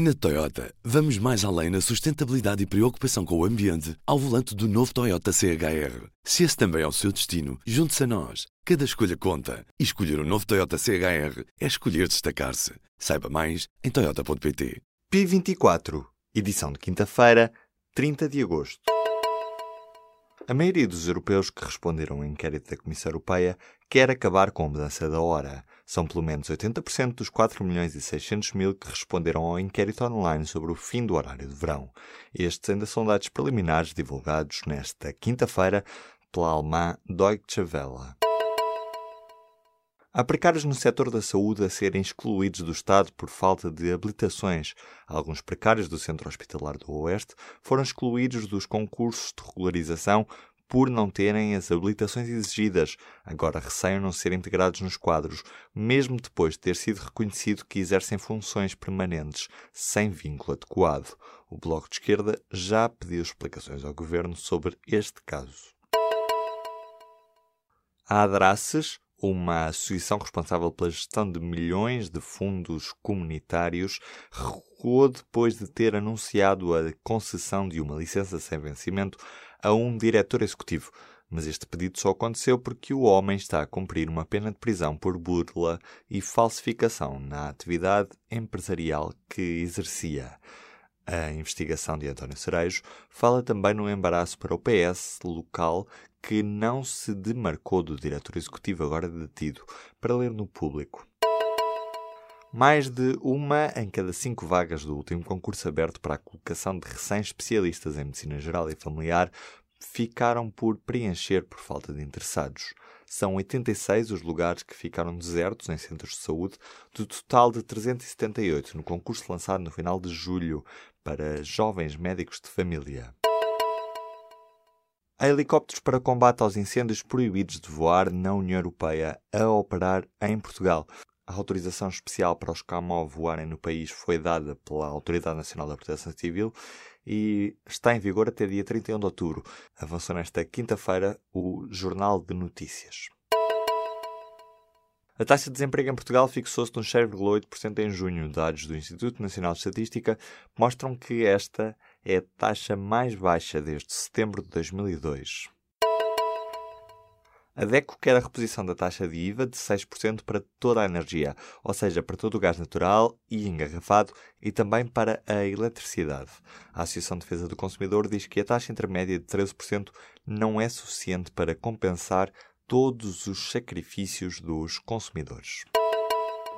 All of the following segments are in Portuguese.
Na Toyota, vamos mais além na sustentabilidade e preocupação com o ambiente ao volante do novo Toyota CHR. Se esse também é o seu destino, junte-se a nós. Cada escolha conta. E escolher o um novo Toyota CHR é escolher destacar-se. Saiba mais em Toyota.pt. P24, edição de quinta-feira, 30 de agosto. A maioria dos europeus que responderam ao inquérito da Comissão Europeia quer acabar com a mudança da hora. São pelo menos 80% dos 4 milhões e 600 mil que responderam ao inquérito online sobre o fim do horário de verão. Estes ainda são dados preliminares divulgados nesta quinta-feira pela alemã Deutsche Welle. Há precários no setor da saúde a serem excluídos do Estado por falta de habilitações. Alguns precários do Centro Hospitalar do Oeste foram excluídos dos concursos de regularização por não terem as habilitações exigidas, agora receiam não ser integrados nos quadros, mesmo depois de ter sido reconhecido que exercem funções permanentes, sem vínculo adequado. O Bloco de Esquerda já pediu explicações ao Governo sobre este caso. A Adraces, uma associação responsável pela gestão de milhões de fundos comunitários, recuou depois de ter anunciado a concessão de uma licença sem vencimento a um diretor executivo. Mas este pedido só aconteceu porque o homem está a cumprir uma pena de prisão por burla e falsificação na atividade empresarial que exercia. A investigação de António Cerejo fala também no embaraço para o PS local que não se demarcou do diretor executivo agora detido, para ler no público. Mais de uma em cada cinco vagas do último concurso aberto para a colocação de recém-especialistas em medicina geral e familiar ficaram por preencher por falta de interessados. São 86 os lugares que ficaram desertos em centros de saúde, do total de 378 no concurso lançado no final de julho para jovens médicos de família. Há helicópteros para combate aos incêndios proibidos de voar na União Europeia a operar em Portugal. A autorização especial para os CAMO voarem no país foi dada pela Autoridade Nacional da Proteção Civil e está em vigor até dia 31 de outubro. Avançou nesta quinta-feira o Jornal de Notícias. A taxa de desemprego em Portugal fixou-se nos 6,8% em junho. Dados do Instituto Nacional de Estatística mostram que esta é a taxa mais baixa desde setembro de 2002. A DECO quer a reposição da taxa de IVA de 6% para toda a energia, ou seja, para todo o gás natural e engarrafado e também para a eletricidade. A Associação de Defesa do Consumidor diz que a taxa intermédia de 13% não é suficiente para compensar todos os sacrifícios dos consumidores.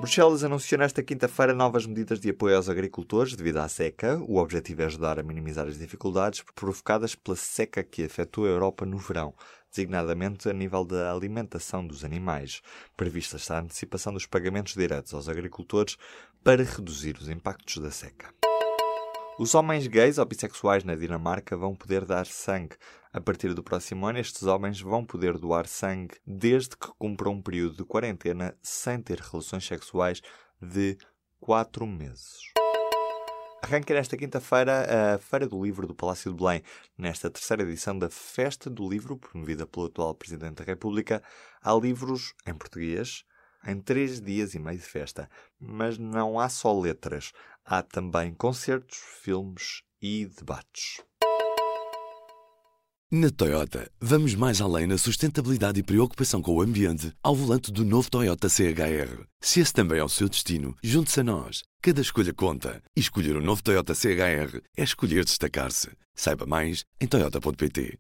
Bruxelas anunciou nesta quinta-feira novas medidas de apoio aos agricultores devido à seca. O objetivo é ajudar a minimizar as dificuldades provocadas pela seca que afetou a Europa no verão designadamente a nível da alimentação dos animais. Prevista está a antecipação dos pagamentos diretos aos agricultores para reduzir os impactos da seca. Os homens gays ou bissexuais na Dinamarca vão poder dar sangue. A partir do próximo ano, estes homens vão poder doar sangue desde que cumpram um período de quarentena sem ter relações sexuais de 4 meses. Arranca nesta quinta-feira a Feira do Livro do Palácio de Belém. Nesta terceira edição da Festa do Livro, promovida pelo atual Presidente da República, há livros em português em três dias e meio de festa. Mas não há só letras, há também concertos, filmes e debates. Na Toyota, vamos mais além na sustentabilidade e preocupação com o ambiente ao volante do novo Toyota CHR. Se esse também é o seu destino, junte-se a nós. Cada escolha conta. E escolher o um novo Toyota CHR é escolher destacar-se. Saiba mais em Toyota.pt.